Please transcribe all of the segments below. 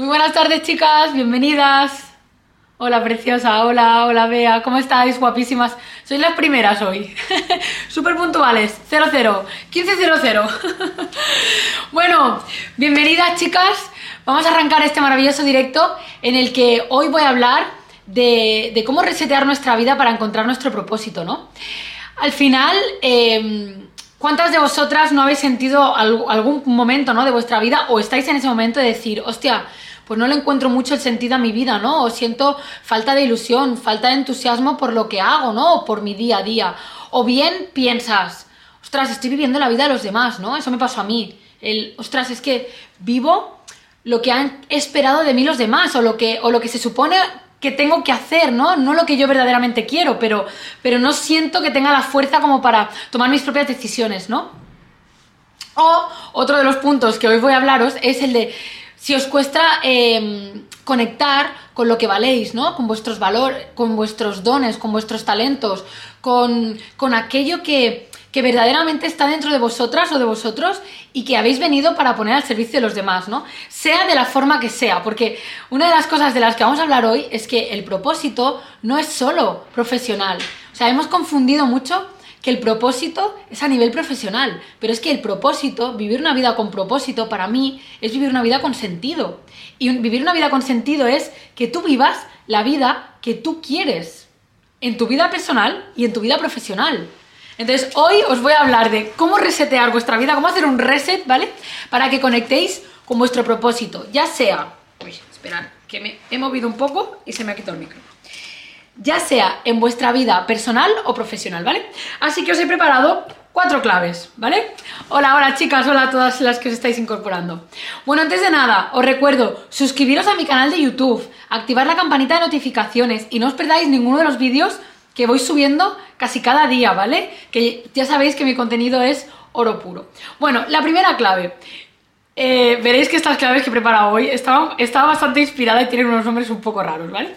Muy buenas tardes, chicas, bienvenidas. Hola, preciosa, hola, hola, Bea, ¿cómo estáis, guapísimas? Sois las primeras hoy. Súper puntuales, 00, 1500. bueno, bienvenidas, chicas. Vamos a arrancar este maravilloso directo en el que hoy voy a hablar de, cómo resetear nuestra vida para encontrar nuestro propósito, ¿no? Al final, em, ¿cuántas de vosotras no habéis sentido algún momento ¿no? de vuestra vida o estáis en ese momento de decir, hostia, pues no le encuentro mucho el sentido a mi vida, ¿no? O siento falta de ilusión, falta de entusiasmo por lo que hago, ¿no? O por mi día a día. O bien piensas, ostras, estoy viviendo la vida de los demás, ¿no? Eso me pasó a mí. El, ostras, es que vivo lo que han esperado de mí los demás o lo que, o lo que se supone que tengo que hacer, ¿no? No lo que yo verdaderamente quiero, pero, pero no siento que tenga la fuerza como para tomar mis propias decisiones, ¿no? O otro de los puntos que hoy voy a hablaros es el de si os cuesta em, conectar con lo que valéis, ¿no? Con vuestros valores, con vuestros dones, con vuestros talentos, con, con aquello que, que, verdaderamente está dentro de vosotras o de vosotros y que habéis venido para poner al servicio de los demás, ¿no? Sea de la forma que sea, porque una de las cosas de las que vamos a hablar hoy es que el propósito no es solo profesional. O sea, hemos confundido mucho que el propósito es a nivel profesional, pero es que el propósito, vivir una vida con propósito, para mí, es vivir una vida con sentido. Y vivir una vida con sentido es que tú vivas la vida que tú quieres, en tu vida personal y en tu vida profesional. Entonces, hoy os voy a hablar de cómo resetear vuestra vida, cómo hacer un reset, ¿vale? Para que conectéis con vuestro propósito, ya sea... Uy, esperad, que me he movido un poco y se me ha quitado el micro ya sea en vuestra vida personal o profesional, ¿vale? Así que os he preparado cuatro claves, ¿vale? Hola, hola chicas, hola a todas las que os estáis incorporando. Bueno, antes de nada, os recuerdo suscribiros a mi canal de YouTube, activar la campanita de notificaciones y no os perdáis ninguno de los vídeos que voy subiendo casi cada día, ¿vale? Que ya sabéis que mi contenido es oro puro. Bueno, la primera clave. Eh, veréis que estas claves que he preparado hoy estaban, estaba bastante inspirada y tienen unos nombres un poco raros, ¿vale?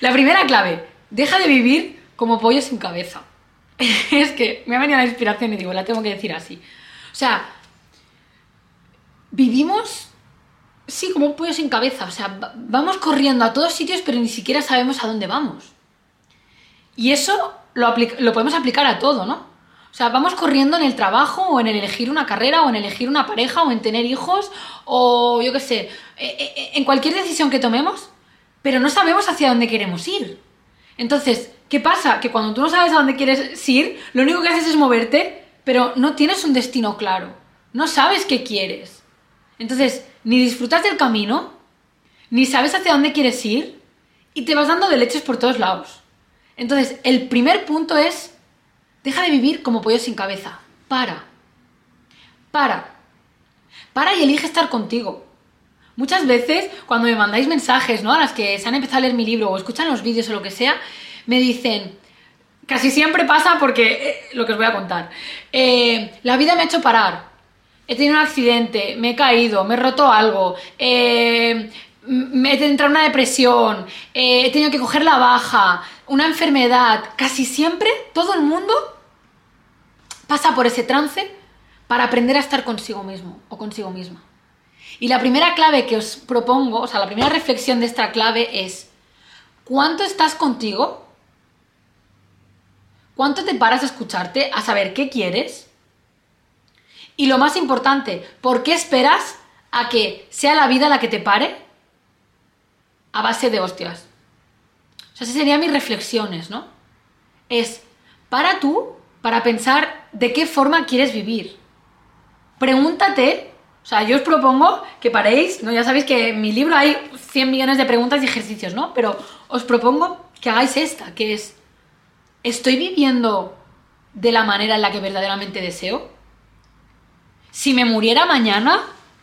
La primera clave, Deja de vivir como pollo sin cabeza. es que me ha venido la inspiración y digo, la tengo que decir así. O sea, vivimos, sí, como un pollo sin cabeza. O sea, vamos corriendo a todos sitios, pero ni siquiera sabemos a dónde vamos. Y eso lo, lo podemos aplicar a todo, ¿no? O sea, vamos corriendo en el trabajo o en elegir una carrera o en elegir una pareja o en tener hijos o yo qué sé, e, e, e, en cualquier decisión que tomemos, pero no sabemos hacia dónde queremos ir. Entonces, ¿qué pasa? Que cuando tú no sabes a dónde quieres ir, lo único que haces es moverte, pero no tienes un destino claro. No sabes qué quieres. Entonces, ni disfrutas del camino, ni sabes hacia dónde quieres ir, y te vas dando de leches por todos lados. Entonces, el primer punto es, deja de vivir como pollo sin cabeza. Para. Para. Para y elige estar contigo. Muchas veces, cuando me mandáis mensajes, ¿no? A las que se han empezado a leer mi libro o escuchan los vídeos o lo que sea, me dicen, casi siempre pasa porque, eh, lo que os voy a contar, eh, la vida me ha hecho parar, he tenido un accidente, me he caído, me he roto algo, eh, me he entrado en una depresión, he tenido que coger la baja, una enfermedad, casi siempre todo el mundo pasa por ese trance para aprender a estar consigo mismo o consigo misma. Y la primera clave que os propongo, o sea, la primera reflexión de esta clave es, ¿cuánto estás contigo? ¿Cuánto te paras a escucharte, a saber qué quieres? Y lo más importante, ¿por qué esperas a que sea la vida la que te pare? A base de hostias. O sea, esas serían mis reflexiones, ¿no? Es, para tú, para pensar de qué forma quieres vivir. Pregúntate o sea, yo os propongo que paréis, ¿no? Ya sabéis que en mi libro hay 100 millones de preguntas y ejercicios, ¿no? Pero os propongo que hagáis esta, que es, ¿estoy viviendo de la manera en la que verdaderamente deseo? Si me muriera mañana,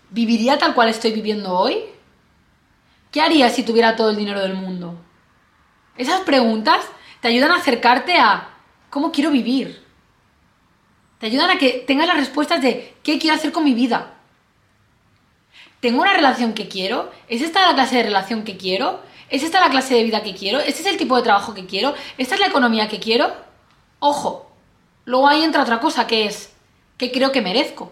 ¿viviría tal cual estoy viviendo hoy? ¿Qué haría si tuviera todo el dinero del mundo? Esas preguntas te ayudan a acercarte a cómo quiero vivir. Te ayudan a que tengas las respuestas de qué quiero hacer con mi vida. ¿Tengo una relación que quiero? ¿Es esta la clase de relación que quiero? ¿Es esta la clase de vida que quiero? ¿Este es el tipo de trabajo que quiero? ¿Esta es la economía que quiero? Ojo, luego ahí entra otra cosa que es, ¿qué creo que merezco?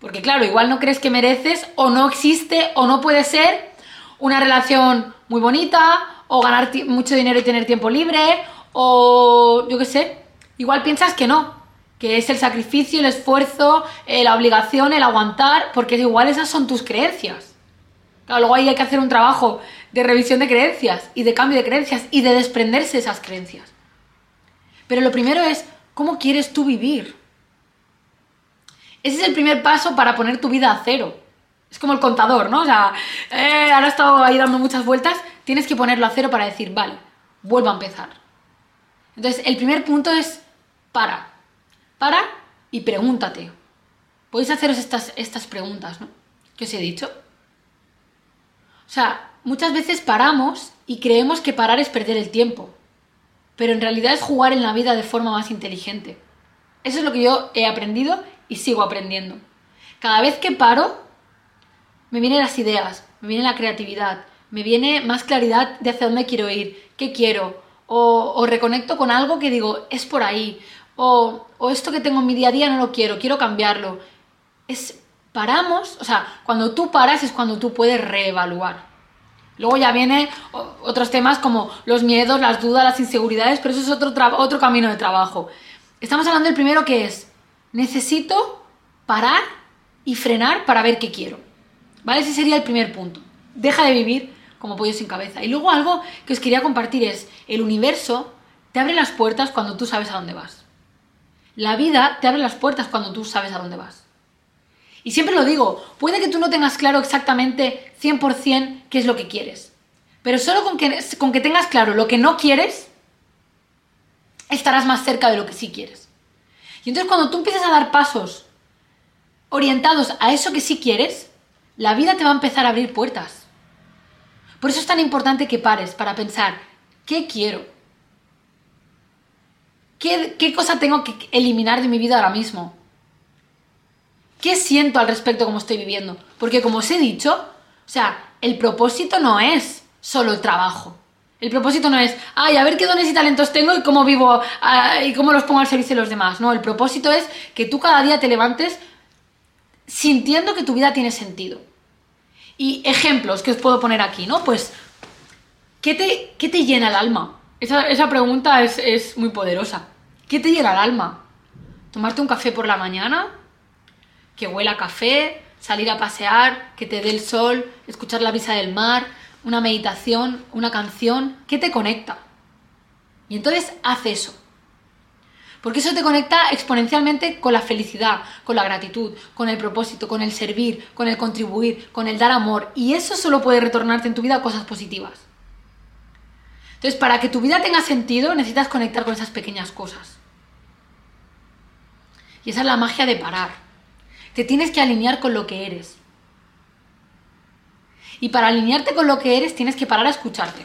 Porque claro, igual no crees que mereces o no existe o no puede ser una relación muy bonita o ganar mucho dinero y tener tiempo libre o yo qué sé, igual piensas que no, que es el sacrificio, el esfuerzo, eh, la obligación, el aguantar, porque igual esas son tus creencias. Claro, luego ahí hay que hacer un trabajo de revisión de creencias y de cambio de creencias y de desprenderse de esas creencias. Pero lo primero es, ¿cómo quieres tú vivir? Ese es el primer paso para poner tu vida a cero. Es como el contador, ¿no? O sea, eh, ahora he estado ahí dando muchas vueltas, tienes que ponerlo a cero para decir, vale, vuelvo a empezar. Entonces, el primer punto es, para. Para y pregúntate. Podéis haceros estas, estas preguntas, ¿no? ¿Qué os he dicho? O sea, muchas veces paramos y creemos que parar es perder el tiempo, pero en realidad es jugar en la vida de forma más inteligente. Eso es lo que yo he aprendido y sigo aprendiendo. Cada vez que paro, me vienen las ideas, me viene la creatividad, me viene más claridad de hacia dónde quiero ir, qué quiero, o, reconecto con algo que digo, es por ahí, o, esto que tengo en mi día a día no lo quiero, quiero cambiarlo. Es, paramos, o sea, cuando tú paras es cuando tú puedes reevaluar. Luego ya vienen otros temas como los miedos, las dudas, las inseguridades, pero eso es otro, otro camino de trabajo. Estamos hablando del primero que es, necesito parar y frenar para ver qué quiero. ¿Vale? Ese sería el primer punto. Deja de vivir como pollo sin cabeza. Y luego algo que os quería compartir es, el universo te abre las puertas cuando tú sabes a dónde vas. La vida te abre las puertas cuando tú sabes a dónde vas. Y siempre lo digo, puede que tú no tengas claro exactamente 100% qué es lo que quieres. Pero solo con que, tengas claro lo que no quieres, estarás más cerca de lo que sí quieres. Y entonces cuando tú empiezas a dar pasos orientados a eso que sí quieres, la vida te va a empezar a abrir puertas. Por eso es tan importante que pares para pensar, ¿qué quiero? ¿Qué, qué cosa tengo que eliminar de mi vida ahora mismo? ¿Qué siento al respecto como estoy viviendo? Porque como os he dicho, o sea, el propósito no es solo el trabajo. El propósito no es, ay, a ver qué dones y talentos tengo y cómo vivo ah, y cómo los pongo al servicio de los demás. No, el propósito es que tú cada día te levantes sintiendo que tu vida tiene sentido. Y ejemplos que os puedo poner aquí, ¿no? Pues, ¿qué te, qué te llena el alma? Esa, pregunta es, es muy poderosa. ¿Qué te llena el alma? ¿Tomarte un café por la mañana? ¿Que huela café? ¿Salir a pasear? ¿Que te dé el sol? ¿Escuchar la brisa del mar? una meditación, una canción, ¿qué te conecta? Y entonces haz eso. Porque eso te conecta exponencialmente con la felicidad, con la gratitud, con el propósito, con el servir, con el contribuir, con el dar amor. Y eso solo puede retornarte en tu vida cosas positivas. Entonces, para que tu vida tenga sentido, necesitas conectar con esas pequeñas cosas. Y esa es la magia de parar. Te tienes que alinear con lo que eres. Y para alinearte con lo que eres tienes que parar a escucharte.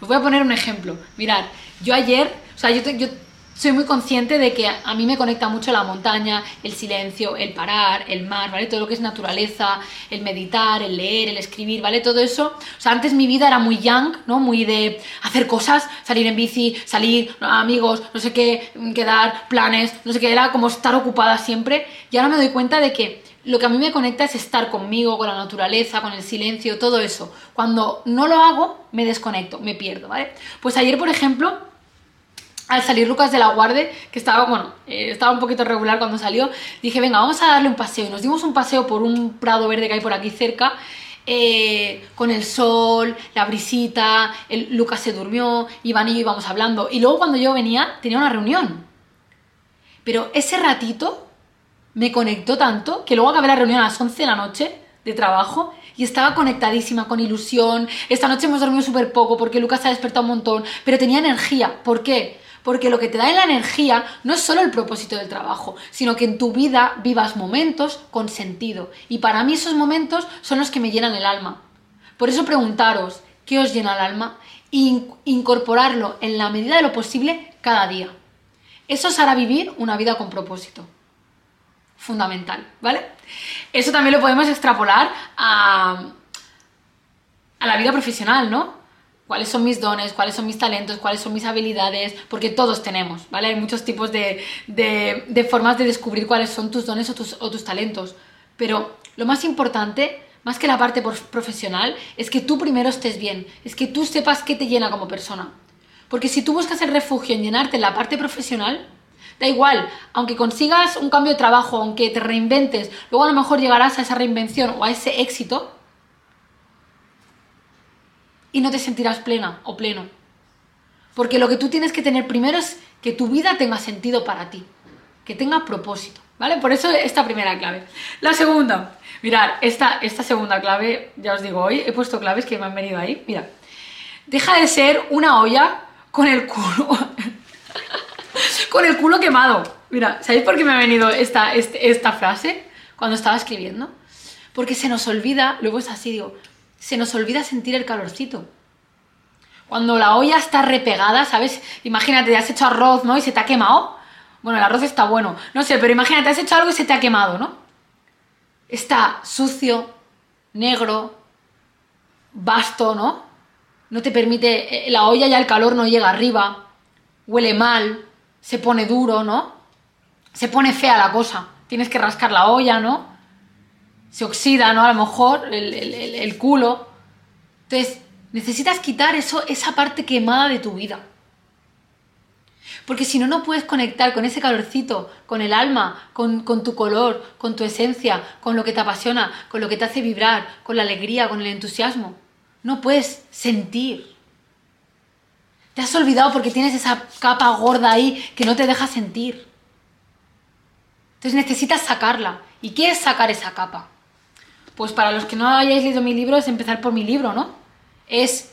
Os voy a poner un ejemplo. Mirad, yo ayer, o sea, yo, yo soy muy consciente de que a mí me conecta mucho la montaña, el silencio, el parar, el mar, ¿vale? Todo lo que es naturaleza, el meditar, el leer, el escribir, ¿vale? Todo eso. O sea, antes mi vida era muy young, ¿no? Muy de hacer cosas, salir en bici, salir, amigos, no sé qué, quedar, planes, no sé qué, era como estar ocupada siempre. Y ahora me doy cuenta de que lo que a mí me conecta es estar conmigo, con la naturaleza, con el silencio, todo eso. Cuando no lo hago, me desconecto, me pierdo, ¿vale? Pues ayer, por ejemplo, al salir Lucas de la Guardia, que estaba, bueno, eh, estaba un poquito regular cuando salió, dije, venga, vamos a darle un paseo. Y nos dimos un paseo por un prado verde que hay por aquí cerca, eh, con el sol, la brisita, Lucas se durmió, Iván y yo íbamos hablando. Y luego cuando yo venía, tenía una reunión. Pero ese ratito me conectó tanto que luego acabé la reunión a las 11 de la noche de trabajo y estaba conectadísima, con ilusión. Esta noche hemos dormido súper poco porque Lucas se ha despertado un montón, pero tenía energía. ¿Por qué? Porque lo que te da la energía no es solo el propósito del trabajo, sino que en tu vida vivas momentos con sentido. Y para mí esos momentos son los que me llenan el alma. Por eso preguntaros, ¿qué os llena el alma? E incorporarlo en la medida de lo posible cada día. Eso os hará vivir una vida con propósito fundamental, ¿vale? Eso también lo podemos extrapolar a, a la vida profesional, ¿no? Cuáles son mis dones, cuáles son mis talentos, cuáles son mis habilidades, porque todos tenemos, ¿vale? Hay muchos tipos de, de, formas de descubrir cuáles son tus dones o tus, o tus talentos. Pero lo más importante, más que la parte profesional, es que tú primero estés bien, es que tú sepas qué te llena como persona. Porque si tú buscas el refugio en llenarte en la parte profesional, da igual, aunque consigas un cambio de trabajo, aunque te reinventes, luego a lo mejor llegarás a esa reinvención o a ese éxito y no te sentirás plena o pleno. Porque lo que tú tienes que tener primero es que tu vida tenga sentido para ti, que tenga propósito, ¿vale? Por eso esta primera clave. La segunda, mirad, esta, esta segunda clave, ya os digo, hoy he puesto claves que me han venido ahí, mira, deja de ser una olla con el culo, con el culo quemado. Mira, ¿sabéis por qué me ha venido esta, este, esta frase cuando estaba escribiendo? Porque se nos olvida, luego es así, digo, se nos olvida sentir el calorcito. Cuando la olla está repegada, ¿sabes? Imagínate, has hecho arroz, ¿no? Y se te ha quemado. Bueno, el arroz está bueno. No sé, pero imagínate, has hecho algo y se te ha quemado, ¿no? Está sucio, negro, vasto, ¿no? No te permite, eh, la olla ya el calor no llega arriba, huele mal, se pone duro, ¿no? Se pone fea la cosa. Tienes que rascar la olla, ¿no? Se oxida, ¿no? A lo mejor el, culo. Entonces, necesitas quitar eso, esa parte quemada de tu vida. Porque si no, no puedes conectar con ese calorcito, con el alma, con, con, tu color, con tu esencia, con lo que te apasiona, con lo que te hace vibrar, con la alegría, con el entusiasmo. No puedes sentir. Te has olvidado porque tienes esa capa gorda ahí que no te deja sentir. Entonces necesitas sacarla. ¿Y qué es sacar esa capa? Pues para los que no hayáis leído mi libro es empezar por mi libro, ¿no? Es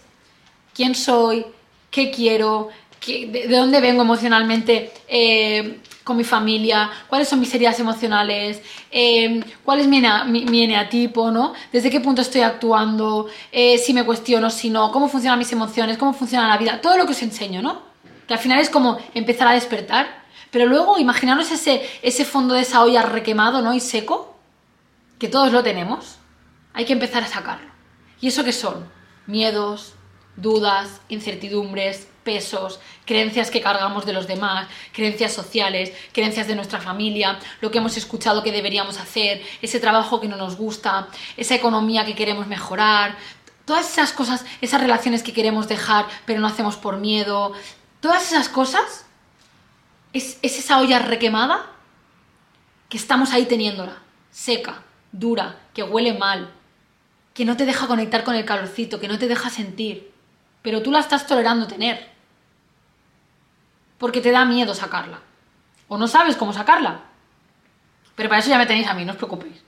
quién soy, qué quiero, de, dónde vengo emocionalmente eh, con mi familia, cuáles son mis heridas emocionales, eh, cuál es mi, mi, eneatipo, ¿no? Desde qué punto estoy actuando, eh, si me cuestiono, si no, cómo funcionan mis emociones, cómo funciona la vida, todo lo que os enseño, ¿no? Que al final es como empezar a despertar. Pero luego imaginaros ese, ese fondo de esa olla requemado, ¿no? Y seco que todos lo tenemos, hay que empezar a sacarlo. ¿Y eso qué son? Miedos, dudas, incertidumbres, pesos, creencias que cargamos de los demás, creencias sociales, creencias de nuestra familia, lo que hemos escuchado que deberíamos hacer, ese trabajo que no nos gusta, esa economía que queremos mejorar, todas esas cosas, esas relaciones que queremos dejar pero no hacemos por miedo, todas esas cosas es, es esa olla requemada que estamos ahí teniéndola, seca, dura, que huele mal, que no te deja conectar con el calorcito, que no te deja sentir, pero tú la estás tolerando tener, porque te da miedo sacarla, o no sabes cómo sacarla. Pero para eso ya me tenéis a mí, no os preocupéis.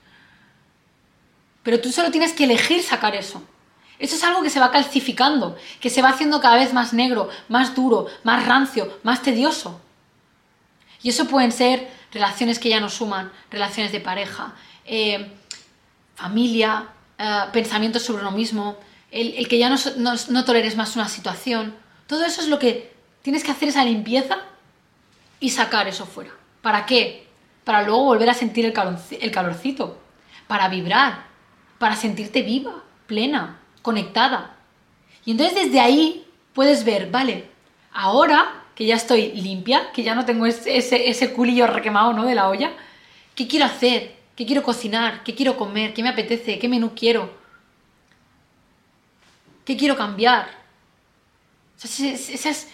Pero tú solo tienes que elegir sacar eso. Eso es algo que se va calcificando, que se va haciendo cada vez más negro, más duro, más rancio, más tedioso. Y eso pueden ser relaciones que ya no suman, relaciones de pareja, eh, familia, eh, pensamientos sobre uno mismo, el, que ya no, no, toleres más una situación. Todo eso es lo que tienes que hacer esa limpieza y sacar eso fuera. ¿Para qué? Para luego volver a sentir el, calorcito, para vibrar, para sentirte viva, plena, conectada. Y entonces desde ahí puedes ver, vale, ahora que ya estoy limpia, que ya no tengo ese, ese, ese culillo requemado ¿no? de la olla, ¿qué quiero hacer? ¿Qué quiero cocinar? ¿Qué quiero comer? ¿Qué me apetece? ¿Qué menú quiero? ¿Qué quiero cambiar? es,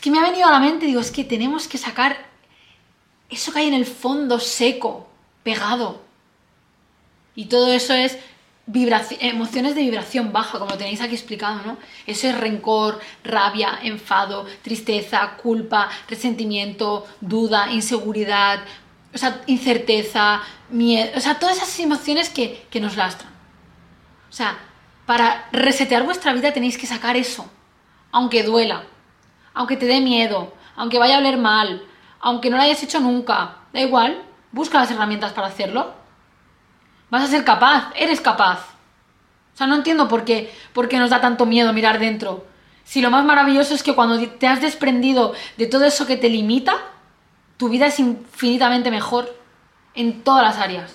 que me ha venido a la mente, digo, es que tenemos que sacar eso que hay en el fondo seco, pegado. Y todo eso es emociones de vibración baja, como tenéis aquí explicado, ¿no? Eso es rencor, rabia, enfado, tristeza, culpa, resentimiento, duda, inseguridad, o sea, incerteza, miedo, o sea, todas esas emociones que, que nos lastran. O sea, para resetear vuestra vida tenéis que sacar eso, aunque duela, aunque te dé miedo, aunque vaya a oler mal, aunque no lo hayas hecho nunca, da igual, busca las herramientas para hacerlo. Vas a ser capaz, eres capaz. O sea, no entiendo por qué, por qué nos da tanto miedo mirar dentro. Si lo más maravilloso es que cuando te has desprendido de todo eso que te limita, tu vida es infinitamente mejor en todas las áreas.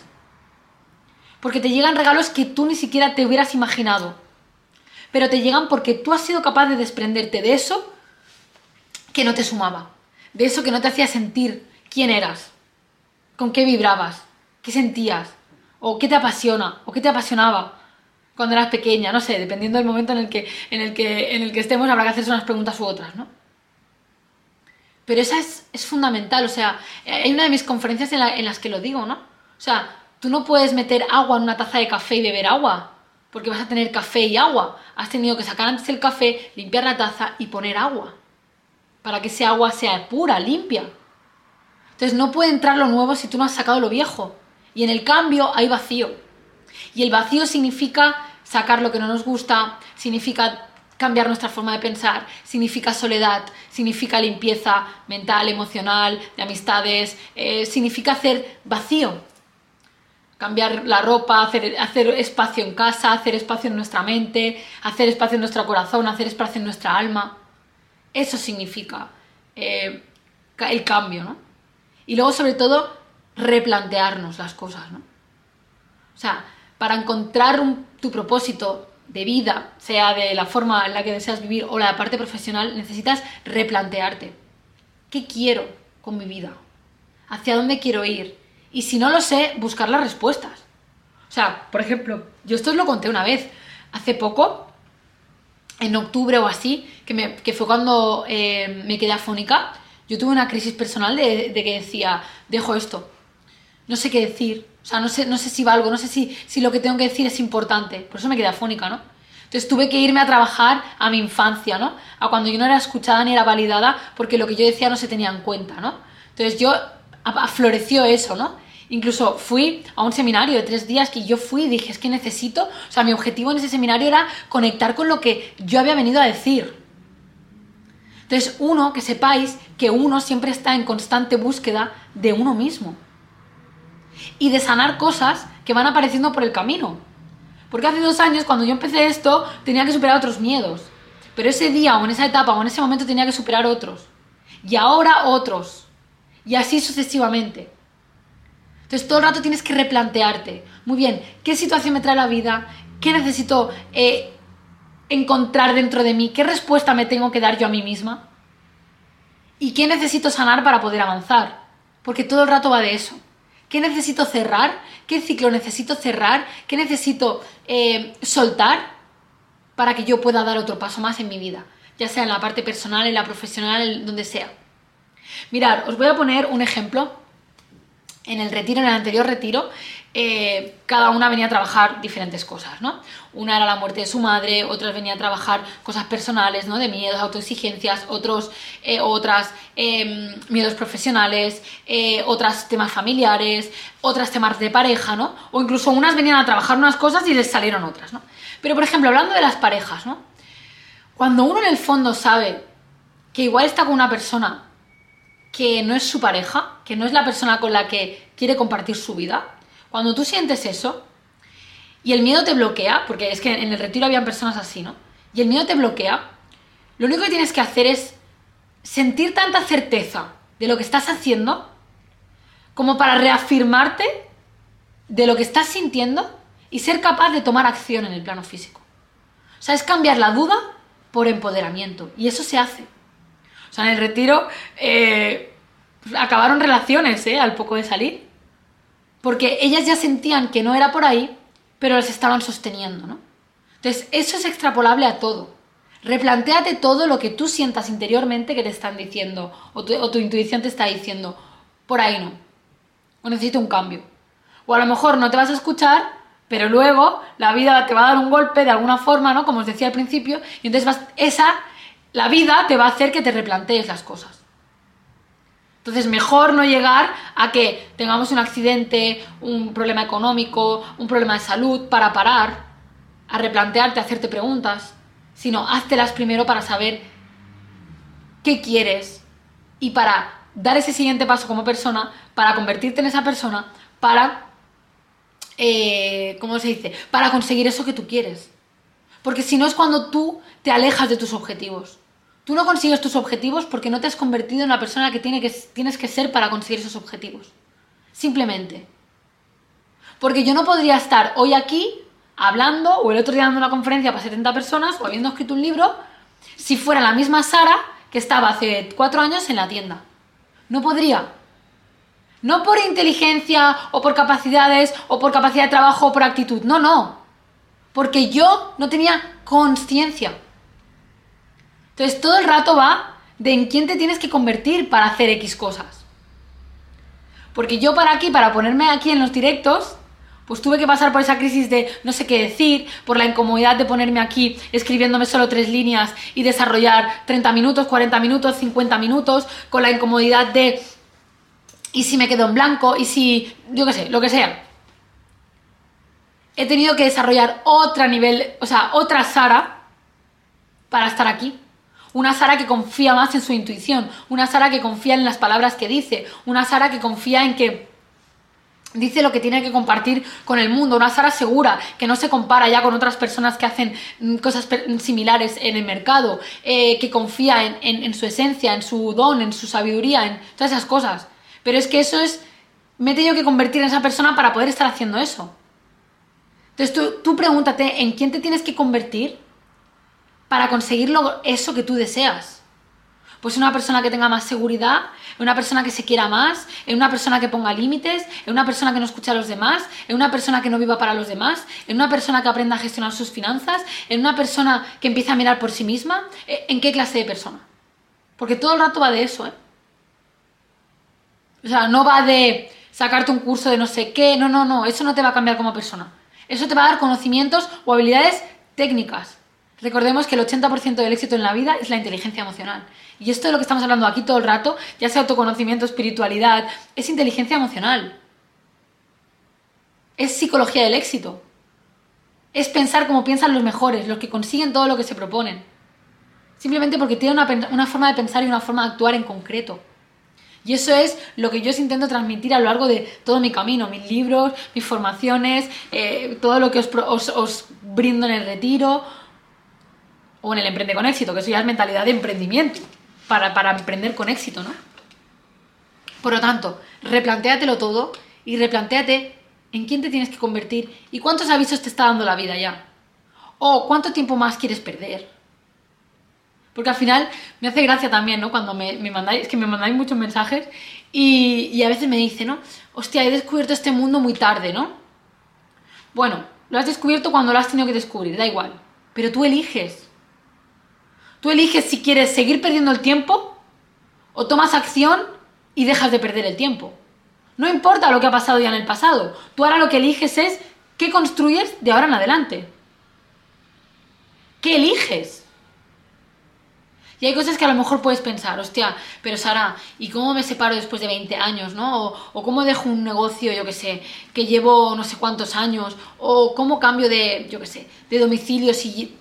Porque te llegan regalos que tú ni siquiera te hubieras imaginado. pero te llegan porque tú has sido capaz de desprenderte de eso que no te sumaba, de eso que no te hacía sentir quién eras, con qué vibrabas, qué sentías, o qué te apasiona, o qué te apasionaba cuando eras pequeña, no sé, dependiendo del momento en el que, en el que, en el que estemos habrá que hacerse unas preguntas u otras, ¿no? Pero esa es, es fundamental, o sea, hay una de mis conferencias en, en las que lo digo, ¿no? O sea, tú no puedes meter agua en una taza de café y beber agua, porque vas a tener café y agua. Has tenido que sacar antes el café, limpiar la taza y poner agua, para que ese agua sea pura, limpia. Entonces no puede entrar lo nuevo si tú no has sacado lo viejo. Y en el cambio hay vacío. Y el vacío significa sacar lo que no nos gusta, significa cambiar nuestra forma de pensar, significa soledad, significa limpieza mental, emocional, de amistades, eh, significa hacer vacío. Cambiar la ropa, hacer, espacio en casa, hacer espacio en nuestra mente, hacer espacio en nuestro corazón, hacer espacio en nuestra alma. Eso significa eh, el cambio, ¿no? Y luego, sobre todo, replantearnos las cosas, ¿no? O sea, para encontrar tu propósito de vida, sea de la forma en la que deseas vivir o la parte profesional, necesitas replantearte. ¿Qué quiero con mi vida? ¿Hacia dónde quiero ir? Y si no lo sé, buscar las respuestas. O sea, por ejemplo, yo esto os lo conté una vez. Hace poco, en octubre o así, que, me, que fue cuando eh, me quedé afónica, yo tuve una crisis personal de, de, que decía, dejo esto, no sé qué decir, o sea, no sé, no sé si valgo, no sé si, si lo que tengo que decir es importante, por eso me quedé afónica, ¿no? Entonces tuve que irme a trabajar a mi infancia, ¿no? A cuando yo no era escuchada ni era validada porque lo que yo decía no se tenía en cuenta, ¿no? Entonces yo afloreció eso, ¿no? Incluso fui a un seminario de tres días que yo fui y dije, es que necesito, o sea, mi objetivo en ese seminario era conectar con lo que yo había venido a decir. Entonces, uno, que sepáis que uno siempre está en constante búsqueda de uno mismo y de sanar cosas que van apareciendo por el camino. Porque hace dos años, cuando yo empecé esto, tenía que superar otros miedos. Pero ese día o en esa etapa o en ese momento tenía que superar otros. Y ahora otros. Y así sucesivamente. Entonces todo el rato tienes que replantearte. Muy bien, ¿qué situación me trae la vida? ¿Qué necesito eh, encontrar dentro de mí? ¿Qué respuesta me tengo que dar yo a mí misma? ¿Y qué necesito sanar para poder avanzar? Porque todo el rato va de eso. ¿Qué necesito cerrar? ¿Qué ciclo necesito cerrar? ¿Qué necesito eh, soltar para que yo pueda dar otro paso más en mi vida? Ya sea en la parte personal, en la profesional, donde sea. Mirad, os voy a poner un ejemplo. En el retiro, en el anterior retiro, eh, cada una venía a trabajar diferentes cosas, ¿no? Una era la muerte de su madre, otras venía a trabajar cosas personales, ¿no? De miedos, autoexigencias, otros, eh, otras em, miedos profesionales, eh, otras temas familiares, otras temas de pareja, ¿no? O incluso unas venían a trabajar unas cosas y les salieron otras, ¿no? Pero, por ejemplo, hablando de las parejas, ¿no? Cuando uno en el fondo sabe que igual está con una persona que no es su pareja, que no es la persona con la que quiere compartir su vida, cuando tú sientes eso y el miedo te bloquea, porque es que en el retiro habían personas así, ¿no? Y el miedo te bloquea, lo único que tienes que hacer es sentir tanta certeza de lo que estás haciendo como para reafirmarte de lo que estás sintiendo y ser capaz de tomar acción en el plano físico. O sea, es cambiar la duda por empoderamiento. Y eso se hace. O sea, en el retiro eh, acabaron relaciones, ¿eh? Al poco de salir porque ellas ya sentían que no era por ahí, pero las estaban sosteniendo, ¿no? Entonces, eso es extrapolable a todo. Replantéate todo lo que tú sientas interiormente que te están diciendo, o tu, intuición te está diciendo, por ahí no, o necesito un cambio. O a lo mejor no te vas a escuchar, pero luego la vida te va a dar un golpe de alguna forma, ¿no? Como os decía al principio, y entonces esa, la vida te va a hacer que te replantees las cosas. Entonces, mejor no llegar a que tengamos un accidente, un problema económico, un problema de salud para parar, a replantearte, a hacerte preguntas, sino háztelas primero para saber qué quieres y para dar ese siguiente paso como persona, para convertirte en esa persona, para, eh, ¿cómo se dice? Para conseguir eso que tú quieres. Porque si no es cuando tú te alejas de tus objetivos. Tú no consigues tus objetivos porque no te has convertido en la persona que, tiene que tienes que ser para conseguir esos objetivos. Simplemente. Porque yo no podría estar hoy aquí hablando, o el otro día dando una conferencia para 70 personas, o habiendo escrito un libro, si fuera la misma Sara que estaba hace cuatro años en la tienda. No podría. No por inteligencia, o por capacidades, o por capacidad de trabajo, o por actitud. No, no. Porque yo no tenía conciencia. Entonces todo el rato va de en quién te tienes que convertir para hacer X cosas. Porque yo para aquí, para ponerme aquí en los directos, pues tuve que pasar por esa crisis de no sé qué decir, por la incomodidad de ponerme aquí escribiéndome solo tres líneas y desarrollar 30 minutos, 40 minutos, 50 minutos, con la incomodidad de y si me quedo en blanco, y si, yo qué sé, lo que sea. He tenido que desarrollar otra nivel, o sea, otra Sara para estar aquí. Una Sara que confía más en su intuición, una Sara que confía en las palabras que dice, una Sara que confía en que dice lo que tiene que compartir con el mundo, una Sara segura, que no se compara ya con otras personas que hacen mm, cosas similares en el mercado, eh, que confía en, su esencia, en su don, en su sabiduría, en todas esas cosas. Pero es que eso es, me he tenido que convertir en esa persona para poder estar haciendo eso. Entonces tú, tú pregúntate en quién te tienes que convertir para conseguir eso que tú deseas. Pues una persona que tenga más seguridad, una persona que se quiera más, una persona que ponga límites, una persona que no escuche a los demás, una persona que no viva para los demás, una persona que aprenda a gestionar sus finanzas, una persona que empiece a mirar por sí misma. Eh, ¿En qué clase de persona? Porque todo el rato va de eso, ¿eh? O sea, no va de sacarte un curso de no sé qué, no, no, no, eso no te va a cambiar como persona. Eso te va a dar conocimientos o habilidades técnicas. Recordemos que el 80% del éxito en la vida es la inteligencia emocional. Y esto de lo que estamos hablando aquí todo el rato, ya sea autoconocimiento, espiritualidad, es inteligencia emocional. Es psicología del éxito. Es pensar como piensan los mejores, los que consiguen todo lo que se proponen. Simplemente porque tienen una, forma de pensar y una forma de actuar en concreto. Y eso es lo que yo os intento transmitir a lo largo de todo mi camino, mis libros, mis formaciones, eh, todo lo que os, os brindo en el retiro o en el Emprende con éxito, que eso ya es mentalidad de emprendimiento, para, emprender con éxito, ¿no? Por lo tanto, replantéatelo todo y replantéate en quién te tienes que convertir y cuántos avisos te está dando la vida ya. O cuánto tiempo más quieres perder. Porque al final me hace gracia también, ¿no? Cuando me, mandáis, es que me mandáis muchos mensajes y, y, a veces me dice, ¿no? Hostia, he descubierto este mundo muy tarde, ¿no? Bueno, lo has descubierto cuando lo has tenido que descubrir, da igual. Pero tú eliges. Tú eliges si quieres seguir perdiendo el tiempo o tomas acción y dejas de perder el tiempo. No importa lo que ha pasado ya en el pasado. Tú ahora lo que eliges es qué construyes de ahora en adelante. ¿Qué eliges? Hay cosas que a lo mejor puedes pensar, hostia, pero Sara, ¿y cómo me separo después de 20 años, no? O, cómo dejo un negocio, yo que sé, que llevo no sé cuántos años, o cómo cambio de, yo qué sé, de domicilio si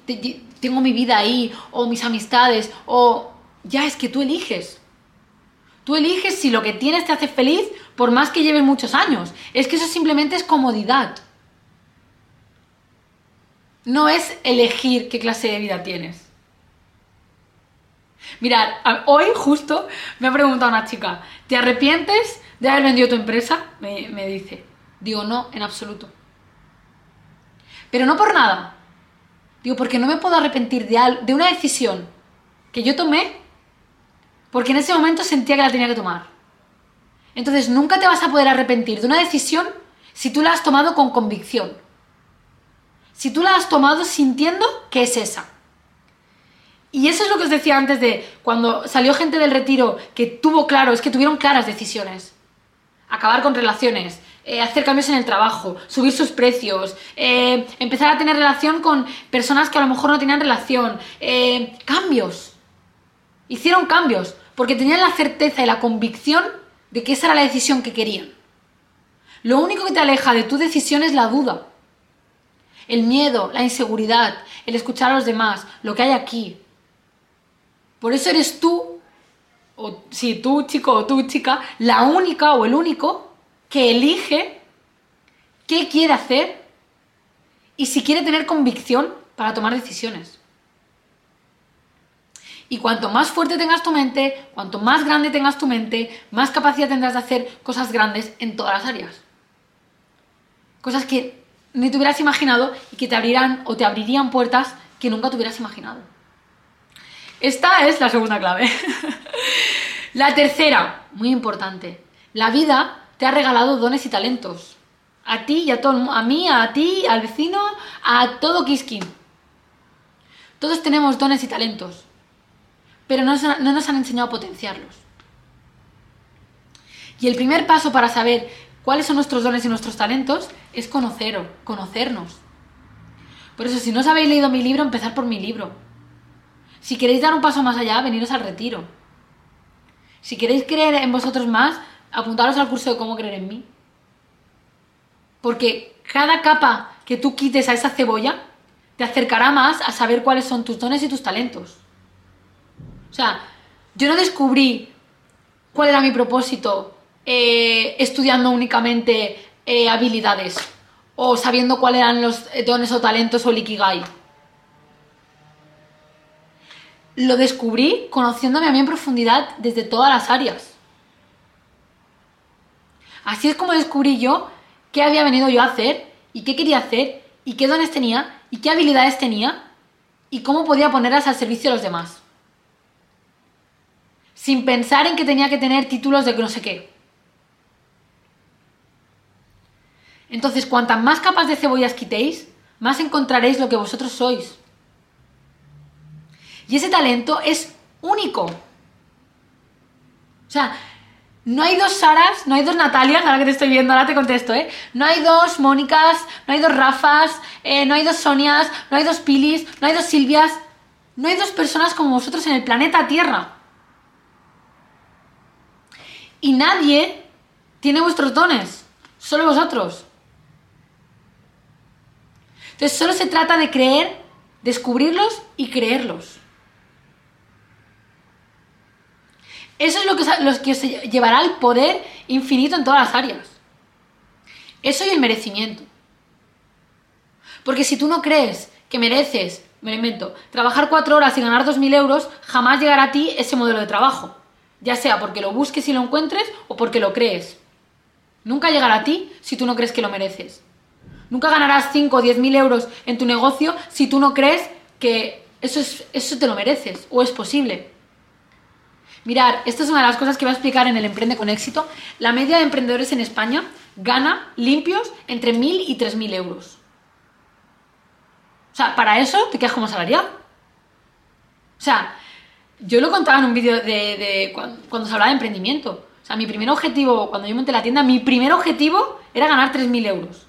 tengo mi vida ahí, o mis amistades, o ya es que tú eliges. Tú eliges si lo que tienes te hace feliz por más que lleves muchos años. Es que eso simplemente es comodidad. No es elegir qué clase de vida tienes. Mirad, hoy justo me ha preguntado una chica, ¿te arrepientes de haber vendido tu empresa? Me, me dice. Digo, no, en absoluto. Pero no por nada, Digo, porque no me puedo arrepentir de, de una decisión que yo tomé porque en ese momento sentía que la tenía que tomar. Entonces nunca te vas a poder arrepentir de una decisión si tú la has tomado con convicción. Si tú la has tomado sintiendo que es esa. Y eso es lo que os decía antes de cuando salió gente del retiro que tuvo claro, es que tuvieron claras decisiones. Acabar con relaciones, eh, hacer cambios en el trabajo, subir sus precios, eh, empezar a tener relación con personas que a lo mejor no tenían relación, eh, cambios. Hicieron cambios porque tenían la certeza y la convicción de que esa era la decisión que querían. Lo único que te aleja de tu decisión es la duda, el miedo, la inseguridad, el escuchar a los demás, lo que hay aquí. Por eso eres tú, o si tú chico o tú chica, la única o el único que elige qué quiere hacer y si quiere tener convicción para tomar decisiones. Y cuanto más fuerte tengas tu mente, cuanto más grande tengas tu mente, más capacidad tendrás de hacer cosas grandes en todas las áreas. Cosas que ni te hubieras imaginado y que te abrirán o te abrirían puertas que nunca te hubieras imaginado. Esta es la segunda clave. la tercera, muy importante. La vida te ha regalado dones y talentos. A ti y a todo a mí, a ti, al vecino, a todo Kiskin. Todos tenemos dones y talentos, pero no, no nos han enseñado a potenciarlos. Y el primer paso para saber cuáles son nuestros dones y nuestros talentos es conocer, conocernos. Por eso, si no os habéis leído mi libro, empezar por mi libro. Si queréis dar un paso más allá, veniros al retiro. Si queréis creer en vosotros más, apuntaros al curso de cómo creer en mí. Porque cada capa que tú quites a esa cebolla te acercará más a saber cuáles son tus dones y tus talentos. O sea, yo no descubrí cuál era mi propósito eh, estudiando únicamente eh, habilidades o sabiendo cuáles eran los dones o talentos o el ikigai. Lo descubrí conociéndome a mí en profundidad desde todas las áreas. Así es como descubrí yo qué había venido yo a hacer y qué quería hacer y qué dones tenía y qué habilidades tenía y cómo podía ponerlas al servicio de los demás. Sin pensar en que tenía que tener títulos de no sé qué. Entonces, cuantas más capas de cebollas quitéis, más encontraréis lo que vosotros sois. Y ese talento es único. O sea, no hay dos Saras, no hay dos Natalias, ahora que te estoy viendo, ahora te contesto, ¿eh? No hay dos Mónicas, no hay dos Rafas, eh, no hay dos Sonias, no hay dos Pilis, no hay dos Silvias, no hay dos personas como vosotros en el planeta Tierra. Y nadie tiene vuestros dones, solo vosotros. Entonces solo se trata de creer, descubrirlos y creerlos. Eso es lo que, lo llevará al poder infinito en todas las áreas. Eso y el merecimiento. Porque si tú no crees que mereces, me lo invento, trabajar cuatro horas y ganar dos mil euros, jamás llegará a ti ese modelo de trabajo. Ya sea porque lo busques y lo encuentres o porque lo crees. Nunca llegará a ti si tú no crees que lo mereces. Nunca ganarás 5 o 10 mil euros en tu negocio si tú no crees que eso, es, eso te lo mereces o es posible. Mirar, esta es una de las cosas que voy a explicar en el Emprende con éxito. La media de emprendedores en España gana limpios entre 1.000 y 3.000 euros. O sea, para eso te quedas como salariado. O sea, yo lo contaba en un vídeo de, cuando, se hablaba de emprendimiento. O sea, mi primer objetivo, cuando yo monté la tienda, mi primer objetivo era ganar 3.000 euros.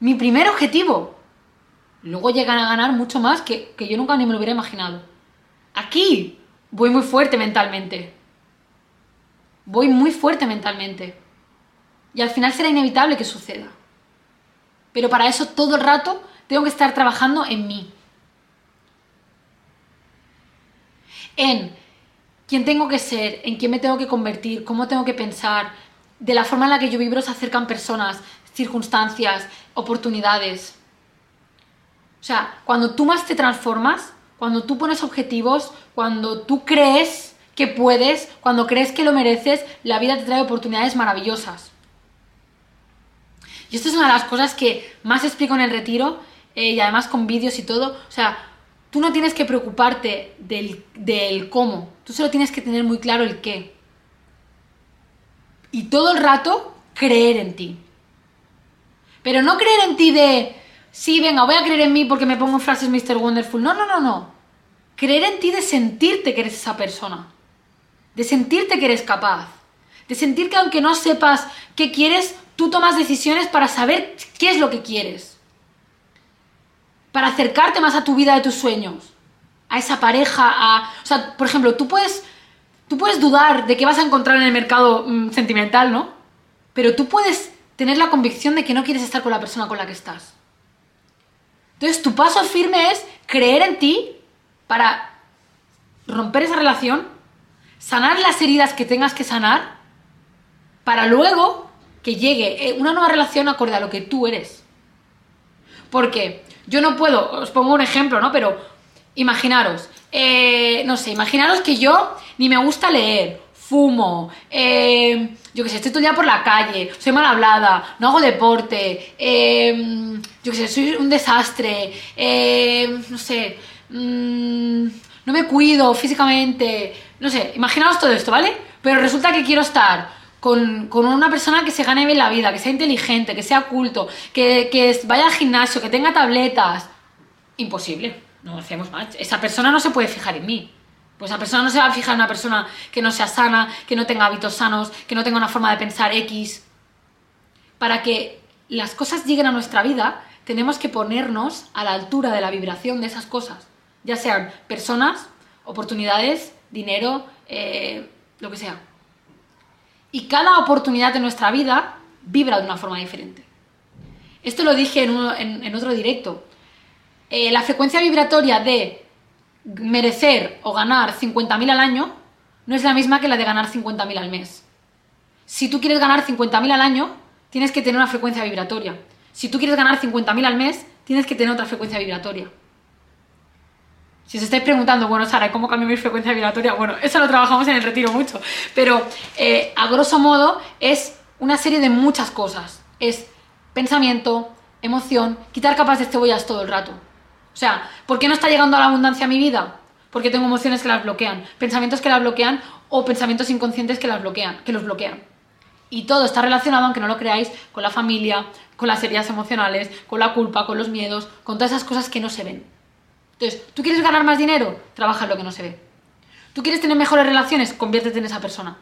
Mi primer objetivo. Luego llegan a ganar mucho más que, que yo nunca ni me lo hubiera imaginado. Aquí, voy muy fuerte mentalmente. Voy muy fuerte mentalmente. Y al final será inevitable que suceda. Pero para eso todo el rato tengo que estar trabajando en mí. En quién tengo que ser, en quién me tengo que convertir, cómo tengo que pensar, de la forma en la que yo vibro se acercan personas, circunstancias, oportunidades. O sea, cuando tú más te transformas, cuando tú pones objetivos, cuando tú crees que puedes, cuando crees que lo mereces, la vida te trae oportunidades maravillosas. Y esto es una de las cosas que más explico en el retiro eh, y además con vídeos y todo. O sea, tú no tienes que preocuparte del, del cómo, tú solo tienes que tener muy claro el qué. Y todo el rato creer en ti. Pero no creer en ti de, sí, venga, voy a creer en mí porque me pongo frases Mr. Wonderful. No, no, no, no. Creer en ti de sentirte que eres esa persona. De sentirte que eres capaz. De sentir que aunque no sepas qué quieres, tú tomas decisiones para saber qué es lo que quieres. Para acercarte más a tu vida de tus sueños. A esa pareja, a... O sea, por ejemplo, tú puedes, tú puedes dudar de qué vas a encontrar en el mercado mm, sentimental, ¿no? Pero tú puedes tener la convicción de que no quieres estar con la persona con la que estás. Entonces, tu paso firme es creer en ti para romper esa relación, sanar las heridas que tengas que sanar, para luego que llegue eh, una nueva relación acorde a lo que tú eres. Porque yo no puedo, os pongo un ejemplo, ¿no? Pero imaginaros, eh, no sé, imaginaros que yo ni me gusta leer, fumo, eh, yo qué sé, estoy todo el día por la calle, soy mal hablada, no hago deporte, eh, yo qué sé, soy un desastre, eh, no sé, mm, no me cuido físicamente, no sé, imaginaos todo esto, ¿vale? Pero resulta que quiero estar con, una persona que se gane bien la vida, que sea inteligente, que sea culto, que, que vaya al gimnasio, que tenga tabletas. Imposible, no hacemos más. Esa persona no se puede fijar en mí. Pues esa persona no se va a fijar en una persona que no sea sana, que no tenga hábitos sanos, que no tenga una forma de pensar X. Para que las cosas lleguen a nuestra vida, tenemos que ponernos a la altura de la vibración de esas cosas. Ya sean personas, oportunidades, dinero, eh, lo que sea. Y cada oportunidad de nuestra vida vibra de una forma diferente. Esto lo dije en, otro directo. Eh, la frecuencia vibratoria de merecer o ganar 50.000 al año no es la misma que la de ganar 50.000 al mes. Si tú quieres ganar 50.000 al año, tienes que tener una frecuencia vibratoria. Si tú quieres ganar 50.000 al mes, tienes que tener otra frecuencia vibratoria. Si os estáis preguntando, bueno, Sara, ¿cómo cambio mi frecuencia vibratoria? Bueno, eso lo trabajamos en el retiro mucho, pero eh, a grosso modo es una serie de muchas cosas. Es pensamiento, emoción, quitar capas de cebollas todo el rato. O sea, ¿por qué no está llegando a la abundancia a mi vida? Porque tengo emociones que las bloquean, pensamientos que las bloquean o pensamientos inconscientes que las bloquean, que los bloquean. Y todo está relacionado, aunque no lo creáis, con la familia, con las heridas emocionales, con la culpa, con los miedos, con todas esas cosas que no se ven. Entonces, ¿tú quieres ganar más dinero? Trabaja en lo que no se ve. ¿Tú quieres tener mejores relaciones? Conviértete en esa persona.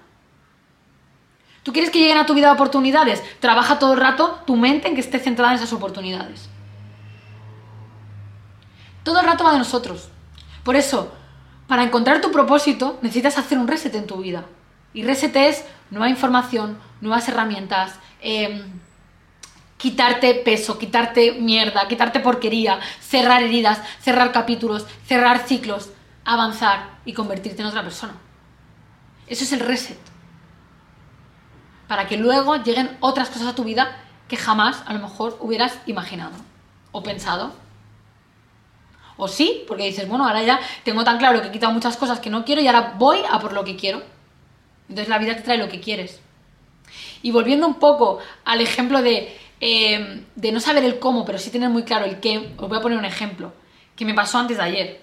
¿Tú quieres que lleguen a tu vida oportunidades? Trabaja todo el rato tu mente en que esté centrada en esas oportunidades. Todo el rato va de nosotros. Por eso, para encontrar tu propósito, necesitas hacer un reset en tu vida. Y reset es nueva información, nuevas herramientas, em, quitarte peso, quitarte mierda, quitarte porquería, cerrar heridas, cerrar capítulos, cerrar ciclos, avanzar y convertirte en otra persona. Eso es el reset. Para que luego lleguen otras cosas a tu vida que jamás a lo mejor hubieras imaginado o pensado. O sí, porque dices, bueno, ahora ya tengo tan claro que he quitado muchas cosas que no quiero y ahora voy a por lo que quiero. Entonces la vida te trae lo que quieres. Y volviendo un poco al ejemplo de Em, de no saber el cómo, pero sí tener muy claro el qué, os voy a poner un ejemplo que me pasó antes de ayer.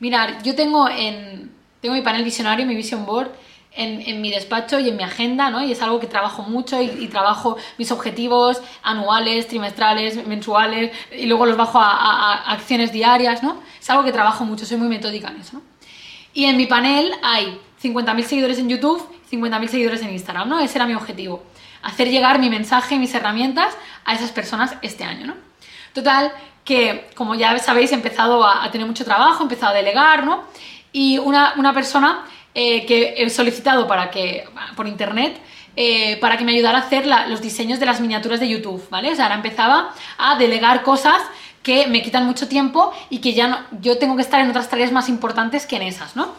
Mirad, yo tengo, en, tengo mi panel visionario, mi vision board, en, mi despacho y en mi agenda, ¿no? Y es algo que trabajo mucho y, trabajo mis objetivos anuales, trimestrales, mensuales y luego los bajo a, acciones diarias, ¿no? Es algo que trabajo mucho, soy muy metódica en eso. Y en mi panel hay 50.000 seguidores en YouTube, 50.000 seguidores en Instagram, ¿no? Ese era mi objetivo hacer llegar mi mensaje mis herramientas a esas personas este año, ¿no? Total, que como ya sabéis, he empezado a, tener mucho trabajo, he empezado a delegar, ¿no? Y una, persona eh, que he solicitado para que, por internet, eh, para que me ayudara a hacer los diseños de las miniaturas de YouTube, ¿vale? O sea, ahora empezaba a delegar cosas que me quitan mucho tiempo y que ya no, yo tengo que estar en otras tareas más importantes que en esas, ¿no?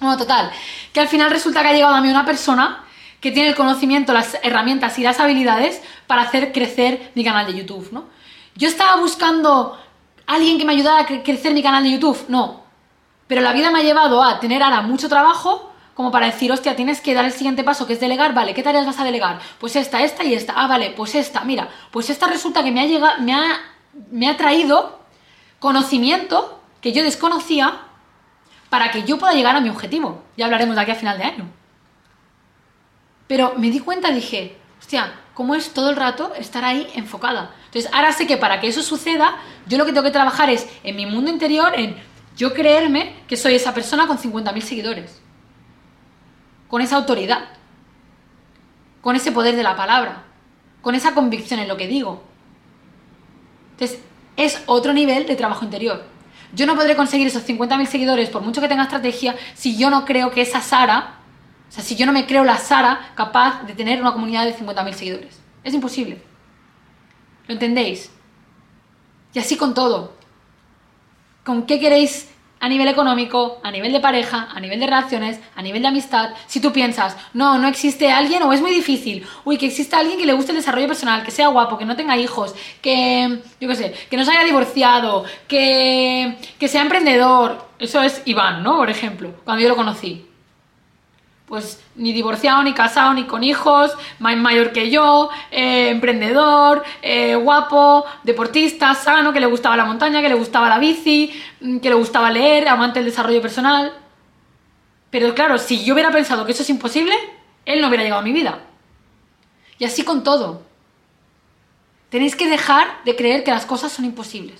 Bueno, total, que al final resulta que ha llegado a mí una persona que tiene el conocimiento, las herramientas y las habilidades para hacer crecer mi canal de YouTube, ¿no? Yo estaba buscando alguien que me ayudara a crecer mi canal de YouTube, no. Pero la vida me ha llevado a tener ahora mucho trabajo como para decir, hostia, tienes que dar el siguiente paso, que es delegar, vale, ¿qué tareas vas a delegar? Pues esta, esta y esta. Ah, vale, pues esta, mira, pues esta resulta que me ha llegado, me ha, me ha traído conocimiento que yo desconocía para que yo pueda llegar a mi objetivo. Ya hablaremos de aquí a final de año. Pero me di cuenta, dije, hostia, ¿cómo es todo el rato estar ahí enfocada? Entonces, ahora sé que para que eso suceda, yo lo que tengo que trabajar es en mi mundo interior, en yo creerme que soy esa persona con 50.000 seguidores. Con esa autoridad. Con ese poder de la palabra. Con esa convicción en lo que digo. Entonces, es otro nivel de trabajo interior. Yo no podré conseguir esos 50.000 seguidores por mucho que tenga estrategia si yo no creo que esa Sara o sea, si yo no me creo la Sara capaz de tener una comunidad de 50.000 seguidores. Es imposible. ¿Lo entendéis? Y así con todo. ¿Con qué queréis a nivel económico, a nivel de pareja, a nivel de relaciones, a nivel de amistad? Si tú piensas, no, no existe alguien o es muy difícil, uy, que exista alguien que le guste el desarrollo personal, que sea guapo, que no tenga hijos, que, yo qué sé, que no se haya divorciado, que, que sea emprendedor. Eso es Iván, ¿no? Por ejemplo, cuando yo lo conocí pues ni divorciado, ni casado, ni con hijos, más mayor que yo, eh, emprendedor, eh, guapo, deportista, sano, que le gustaba la montaña, que le gustaba la bici, mm, que le gustaba leer, amante del desarrollo personal. Pero claro, si yo hubiera pensado que eso es imposible, él no hubiera llegado a mi vida. Y así con todo. Tenéis que dejar de creer que las cosas son imposibles.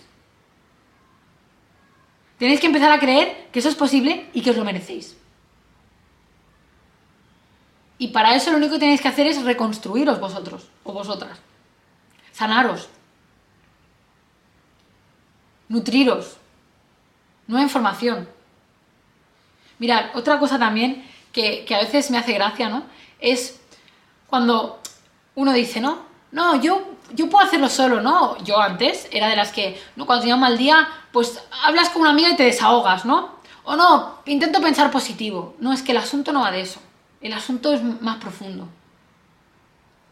Tenéis que empezar a creer que eso es posible y que os lo merecéis. Y para eso lo único que tenéis que hacer es reconstruiros vosotros o vosotras. Sanaros. Nutriros. Nueva información. Mirad, otra cosa también que, a veces me hace gracia, ¿no? Es cuando uno dice, no, no, yo, yo puedo hacerlo solo, ¿no? Yo antes era de las que, ¿no? cuando tenía un mal día, pues hablas con una amiga y te desahogas, ¿no? O no, intento pensar positivo. No, es que el asunto no va de eso. El asunto es más profundo.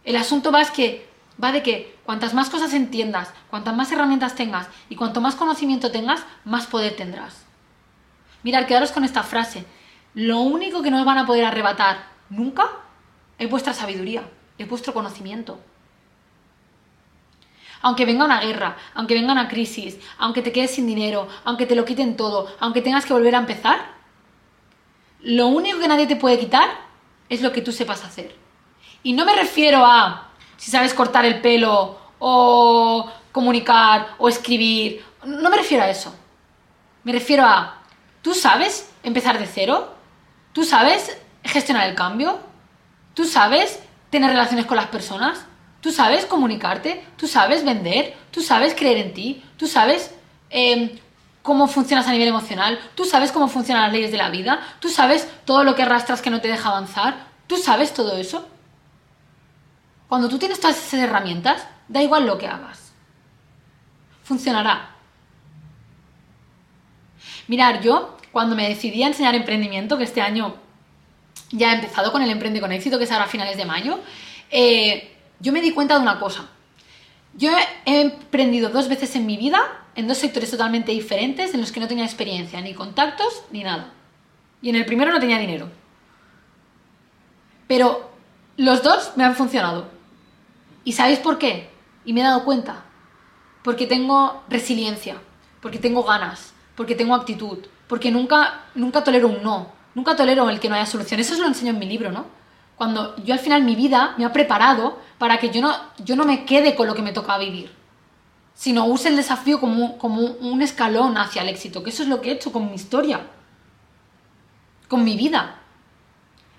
El asunto va, es que, va de que cuantas más cosas entiendas, cuantas más herramientas tengas y cuanto más conocimiento tengas, más poder tendrás. Mirad, quedaros con esta frase. Lo único que no os van a poder arrebatar nunca es vuestra sabiduría, es vuestro conocimiento. Aunque venga una guerra, aunque venga una crisis, aunque te quedes sin dinero, aunque te lo quiten todo, aunque tengas que volver a empezar, lo único que nadie te puede quitar es lo que tú sepas hacer. Y no me refiero a si sabes cortar el pelo o comunicar o escribir. No me refiero a eso. Me refiero a, ¿tú sabes empezar de cero? ¿Tú sabes gestionar el cambio? ¿Tú sabes tener relaciones con las personas? ¿Tú sabes comunicarte? ¿Tú sabes vender? ¿Tú sabes creer en ti? ¿Tú sabes em, cómo funcionas a nivel emocional, tú sabes cómo funcionan las leyes de la vida, tú sabes todo lo que arrastras que no te deja avanzar, tú sabes todo eso. Cuando tú tienes todas esas herramientas, da igual lo que hagas. Funcionará. Mirar, yo cuando me decidí a enseñar emprendimiento, que este año ya he empezado con el Emprende con éxito, que es ahora a finales de mayo, eh, yo me di cuenta de una cosa. Yo he emprendido dos veces en mi vida en dos sectores totalmente diferentes en los que no tenía experiencia, ni contactos, ni nada. Y en el primero no tenía dinero. Pero los dos me han funcionado. ¿Y sabéis por qué? Y me he dado cuenta. Porque tengo resiliencia, porque tengo ganas, porque tengo actitud, porque nunca, nunca tolero un no, nunca tolero el que no haya solución. Eso os lo enseño en mi libro, ¿no? Cuando yo al final mi vida me ha preparado para que yo no, yo no me quede con lo que me toca vivir sino use el desafío como, como un escalón hacia el éxito, que eso es lo que he hecho con mi historia, con mi vida.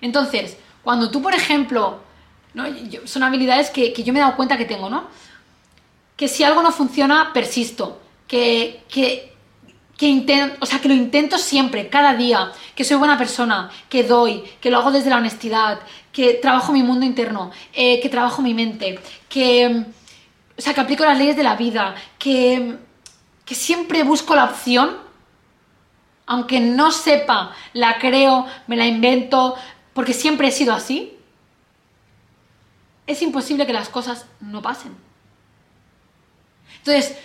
Entonces, cuando tú, por ejemplo, ¿no? son habilidades que, yo me he dado cuenta que tengo, ¿no? Que si algo no funciona, persisto, que, que, intento, o sea, que lo intento siempre, cada día, que soy buena persona, que doy, que lo hago desde la honestidad, que trabajo mi mundo interno, eh, que trabajo mi mente, que o sea, que aplico las leyes de la vida, que, que siempre busco la opción, aunque no sepa, la creo, me la invento, porque siempre he sido así, es imposible que las cosas no pasen. Entonces,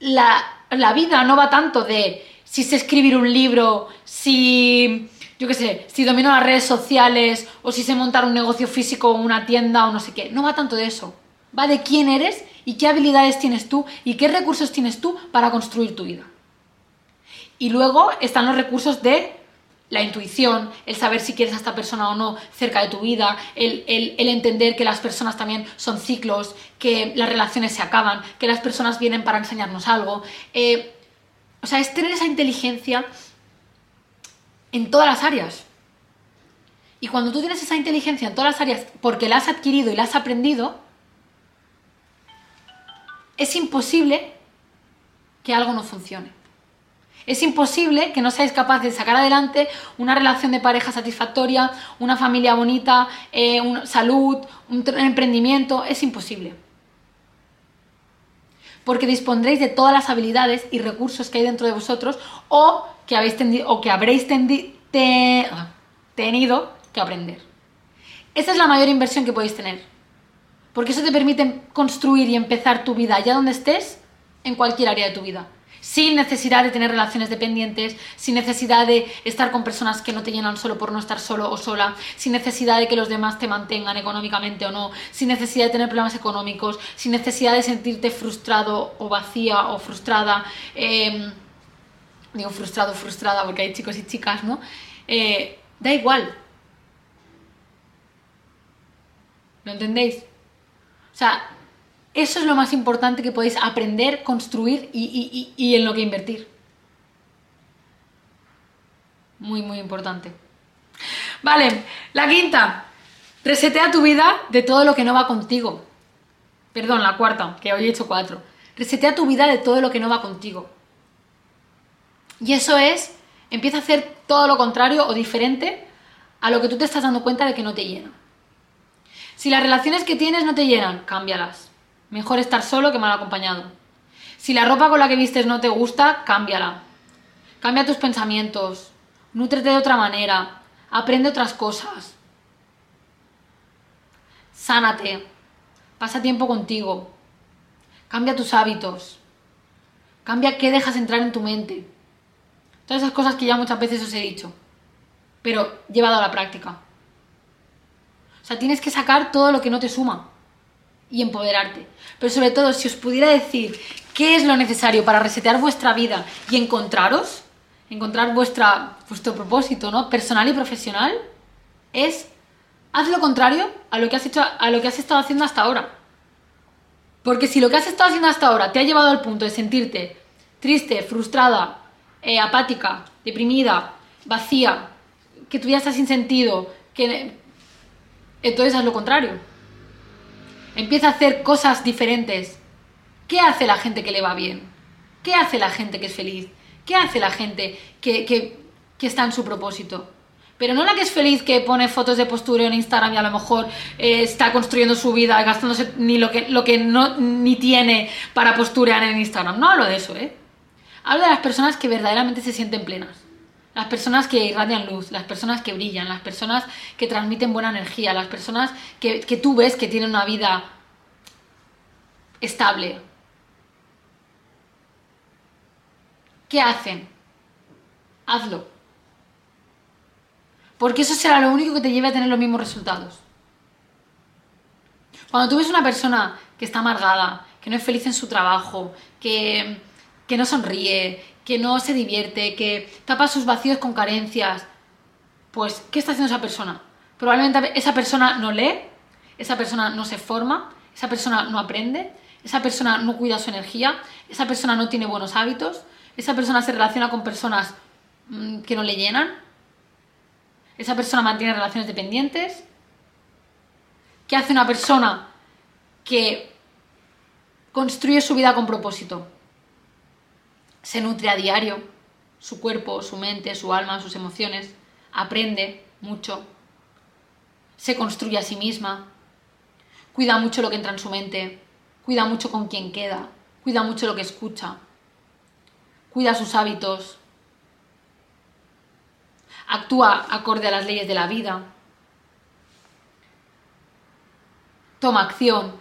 la, la vida no va tanto de si sé escribir un libro, si, yo qué sé, si domino las redes sociales o si sé montar un negocio físico o una tienda o no sé qué. No va tanto de eso. Va de quién eres y qué habilidades tienes tú y qué recursos tienes tú para construir tu vida. Y luego están los recursos de la intuición, el saber si quieres a esta persona o no cerca de tu vida, el, entender que las personas también son ciclos, que las relaciones se acaban, que las personas vienen para enseñarnos algo. Eh, o sea, es tener esa inteligencia en todas las áreas. Y cuando tú tienes esa inteligencia en todas las áreas porque la has adquirido y la has aprendido, es imposible que algo no funcione. Es imposible que no seáis capaces de sacar adelante una relación de pareja satisfactoria, una familia bonita, eh, salud, un emprendimiento. Es imposible. Porque dispondréis de todas las habilidades y recursos que hay dentro de vosotros o que, habéis o que habréis tenido que aprender. Esa es la mayor inversión que podéis tener porque eso te permite construir y empezar tu vida allá donde estés, en cualquier área de tu vida. sin necesidad de tener relaciones dependientes, sin necesidad de estar con personas que no te llenan solo por no estar solo o sola, sin necesidad de que los demás te mantengan económicamente o no, sin necesidad de tener problemas económicos, sin necesidad de sentirte frustrado o vacía o frustrada. Em, digo frustrado frustrada porque hay chicos y chicas, ¿no? Eh, da igual. ¿Lo entendéis? O sea, eso es lo más importante que podéis aprender, construir y, en lo que invertir. Muy, muy importante. Vale, la quinta. Resetea tu vida de todo lo que no va contigo. Perdón, la cuarta, que hoy he hecho cuatro. Resetea tu vida de todo lo que no va contigo. Y eso es, empieza a hacer todo lo contrario o diferente a lo que tú te estás dando cuenta de que no te llena. Si las relaciones que tienes no te llenan, cámbialas. Mejor estar solo que mal acompañado. Si la ropa con la que vistes no te gusta, cámbiala. Cambia tus pensamientos. Nútrete de otra manera. Aprende otras cosas. Sánate. Pasa tiempo contigo. Cambia tus hábitos. Cambia qué dejas entrar en tu mente. Todas esas cosas que ya muchas veces os he dicho. Pero llevado a la práctica. O sea, tienes que sacar todo lo que no te suma y empoderarte. Pero sobre todo, si os pudiera decir qué es lo necesario para resetear vuestra vida y encontraros, encontrar vuestra, vuestro propósito, ¿no? Personal y profesional, es haz lo contrario a lo que has hecho, a lo que has estado haciendo hasta ahora. Porque si lo que has estado haciendo hasta ahora te ha llevado al punto de sentirte triste, frustrada, eh, apática, deprimida, vacía, que tu vida está sin sentido, que entonces haz lo contrario. Empieza a hacer cosas diferentes. ¿Qué hace la gente que le va bien? ¿Qué hace la gente que es feliz? ¿Qué hace la gente que, está en su propósito? Pero no la que es feliz que pone fotos de postureo en Instagram y a lo mejor eh, está construyendo su vida gastándose ni lo que, lo que no ni tiene para posturear en Instagram. No hablo de eso, ¿eh? Hablo de las personas que verdaderamente se sienten plenas. Las personas que irradian luz, las personas que brillan, las personas que transmiten buena energía, las personas que, tú ves que tienen una vida estable. ¿Qué hacen? Hazlo. Porque eso será lo único que te lleve a tener los mismos resultados. Cuando tú ves una persona que está amargada, que no es feliz en su trabajo, que, que no sonríe, que no se divierte, que tapa sus vacíos con carencias, pues, ¿qué está haciendo esa persona? Probablemente esa persona no lee, esa persona no se forma, esa persona no aprende, esa persona no cuida su energía, esa persona no tiene buenos hábitos, esa persona se relaciona con personas mm, que no le llenan, esa persona mantiene relaciones dependientes. ¿Qué hace una persona que construye su vida con propósito? Se nutre a diario, su cuerpo, su mente, su alma, sus emociones, aprende mucho, se construye a sí misma, cuida mucho lo que entra en su mente, cuida mucho con quien queda, cuida mucho lo que escucha, cuida sus hábitos, actúa acorde a las leyes de la vida, toma acción,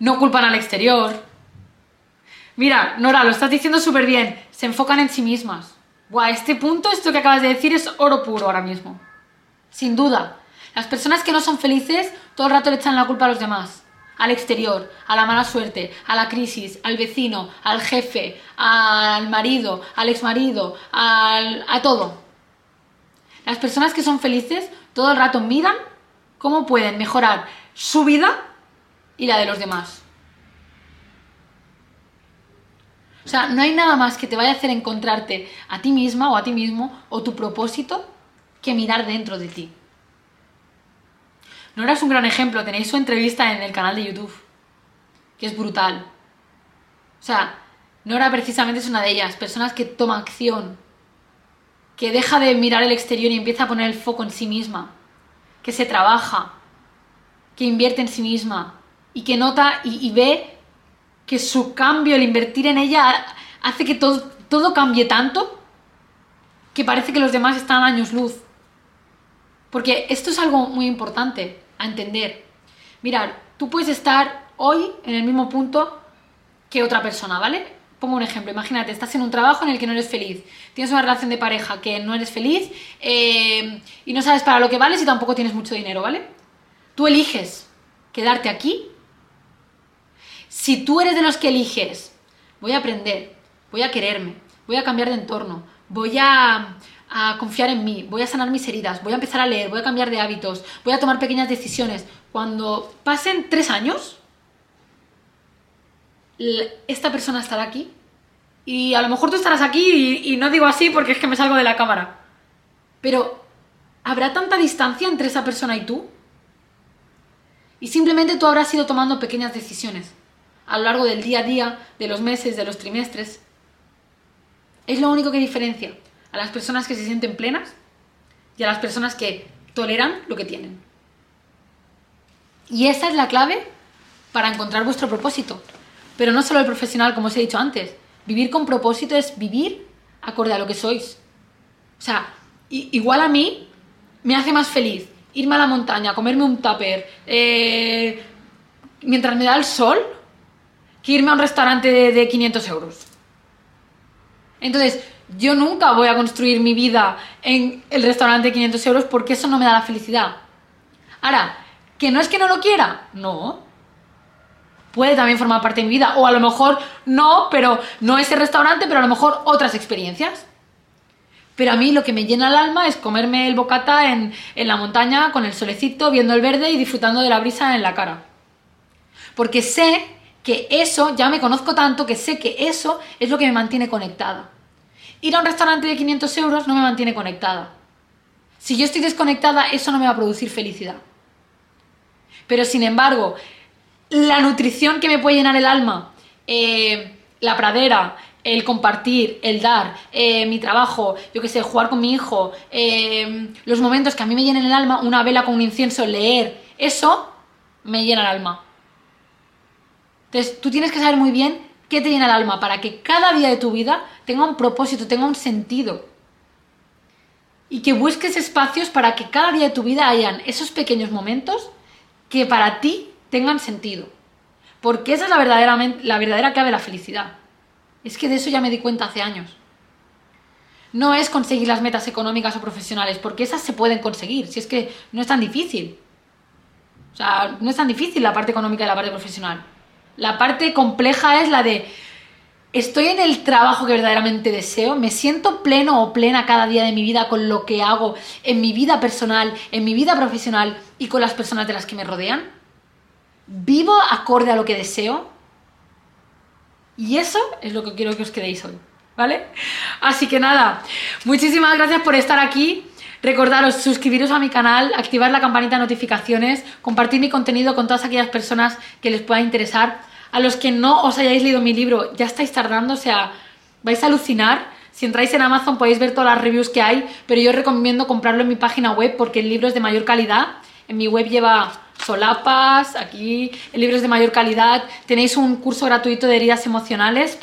no culpan al exterior, Mira, Nora, lo estás diciendo súper bien. Se enfocan en sí mismas. Buah, este punto, esto que acabas de decir, es oro puro ahora mismo. Sin duda. Las personas que no son felices todo el rato le echan la culpa a los demás. Al exterior, a la mala suerte, a la crisis, al vecino, al jefe, al marido, al exmarido, al, a todo. Las personas que son felices todo el rato miran cómo pueden mejorar su vida y la de los demás. O sea, no hay nada más que te vaya a hacer encontrarte a ti misma o a ti mismo o tu propósito que mirar dentro de ti. Nora es un gran ejemplo, tenéis su entrevista en el canal de YouTube, que es brutal. O sea, Nora precisamente es una de ellas, personas que toma acción, que deja de mirar el exterior y empieza a poner el foco en sí misma, que se trabaja, que invierte en sí misma y que nota y ve que su cambio, el invertir en ella, hace que todo, todo cambie tanto que parece que los demás están años luz. Porque esto es algo muy importante a entender. Mirar, tú puedes estar hoy en el mismo punto que otra persona, ¿vale? Pongo un ejemplo, imagínate, estás en un trabajo en el que no eres feliz, tienes una relación de pareja que no eres feliz eh, y no sabes para lo que vales y tampoco tienes mucho dinero, ¿vale? Tú eliges quedarte aquí. Si tú eres de los que eliges, voy a aprender, voy a quererme, voy a cambiar de entorno, voy a, confiar en mí, voy a sanar mis heridas, voy a empezar a leer, voy a cambiar de hábitos, voy a tomar pequeñas decisiones. Cuando pasen tres años, esta persona estará aquí. Y a lo mejor tú estarás aquí y, no digo así porque es que me salgo de la cámara. Pero, ¿habrá tanta distancia entre esa persona y tú? Y simplemente tú habrás ido tomando pequeñas decisiones a lo largo del día a día, de los meses, de los trimestres. Es lo único que diferencia a las personas que se sienten plenas y a las personas que toleran lo que tienen. Y esa es la clave para encontrar vuestro propósito. Pero no solo el profesional, como os he dicho antes. Vivir con propósito es vivir acorde a lo que sois. O sea, igual a mí me hace más feliz irme a la montaña, comerme un tupper, eh, mientras me da el sol, que irme a un restaurante de, de 500 euros. Entonces, yo nunca voy a construir mi vida en el restaurante de 500 euros porque eso no me da la felicidad. Ahora, ¿que no es que no lo quiera? No puede también formar parte de mi vida. O a lo mejor no, pero no ese restaurante, pero a lo mejor otras experiencias. Pero a mí lo que me llena el alma es comerme el bocata en, en la montaña con el solecito, viendo el verde y disfrutando de la brisa en la cara. Porque sé que eso, ya me conozco tanto que sé que eso es lo que me mantiene conectada. Ir a un restaurante de 500 euros no me mantiene conectada. Si yo estoy desconectada, eso no me va a producir felicidad. Pero sin embargo, la nutrición que me puede llenar el alma, eh, la pradera, el compartir, el dar, eh, mi trabajo, yo qué sé, jugar con mi hijo, eh, los momentos que a mí me llenan el alma, una vela con un incienso, leer, eso me llena el alma. Entonces, tú tienes que saber muy bien qué te llena el alma para que cada día de tu vida tenga un propósito, tenga un sentido. Y que busques espacios para que cada día de tu vida hayan esos pequeños momentos que para ti tengan sentido. Porque esa es la verdadera, la verdadera clave de la felicidad. Es que de eso ya me di cuenta hace años. No es conseguir las metas económicas o profesionales, porque esas se pueden conseguir, si es que no es tan difícil. O sea, no es tan difícil la parte económica y la parte profesional. La parte compleja es la de, estoy en el trabajo que verdaderamente deseo, me siento pleno o plena cada día de mi vida con lo que hago en mi vida personal, en mi vida profesional y con las personas de las que me rodean. ¿Vivo acorde a lo que deseo? Y eso es lo que quiero que os quedéis hoy, ¿vale? Así que nada, muchísimas gracias por estar aquí. Recordaros, suscribiros a mi canal, activar la campanita de notificaciones, compartir mi contenido con todas aquellas personas que les pueda interesar. A los que no os hayáis leído mi libro, ya estáis tardando, o sea, vais a alucinar. Si entráis en Amazon podéis ver todas las reviews que hay, pero yo recomiendo comprarlo en mi página web porque el libro es de mayor calidad. En mi web lleva solapas, aquí libros de mayor calidad, tenéis un curso gratuito de heridas emocionales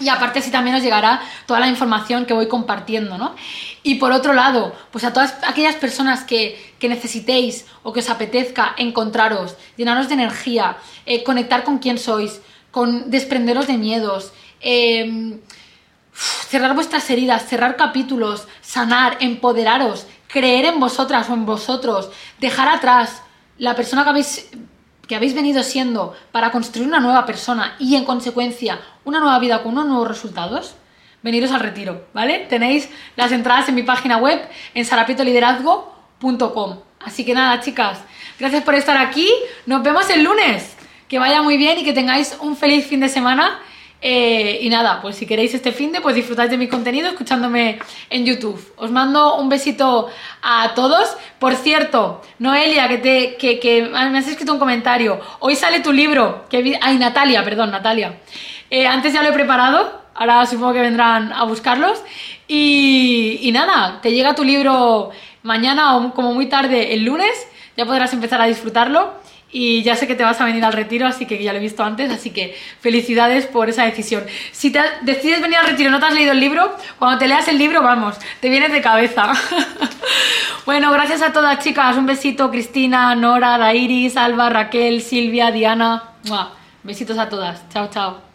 y aparte así también os llegará toda la información que voy compartiendo, ¿no? Y por otro lado, pues a todas aquellas personas que, necesitéis o que os apetezca encontraros, llenaros de energía, eh, conectar con quién sois, con desprenderos de miedos, em, cerrar vuestras heridas, cerrar capítulos, sanar, empoderaros, creer en vosotras o en vosotros, dejar atrás la persona que habéis, que habéis venido siendo para construir una nueva persona y en consecuencia una nueva vida con unos nuevos resultados, veniros al retiro, ¿vale? Tenéis las entradas en mi página web en sarapitoliderazgo.com. Así que nada, chicas, gracias por estar aquí. Nos vemos el lunes. Que vaya muy bien y que tengáis un feliz fin de semana eh, y nada, pues si queréis este fin de, pues disfrutáis de mi contenido escuchándome en YouTube. Os mando un besito a todos. Por cierto, Noelia, que, te, me has escrito un comentario. Hoy sale tu libro. Ay, Natalia, perdón, Natalia. Eh, antes ya lo he preparado. Ahora supongo que vendrán a buscarlos. Y nada, te llega tu libro mañana o como muy tarde el lunes. Ya podrás empezar a disfrutarlo y ya sé que te vas a venir al retiro, así que ya lo he visto antes, así que felicidades por esa decisión. Si te decides venir al retiro y no te has leído el libro, cuando te leas el libro, vamos, te vienes de cabeza. bueno, gracias a todas chicas, un besito, Cristina, Nora, Dairis, Alba, Raquel, Silvia, Diana. Besitos a todas. Chao, chao.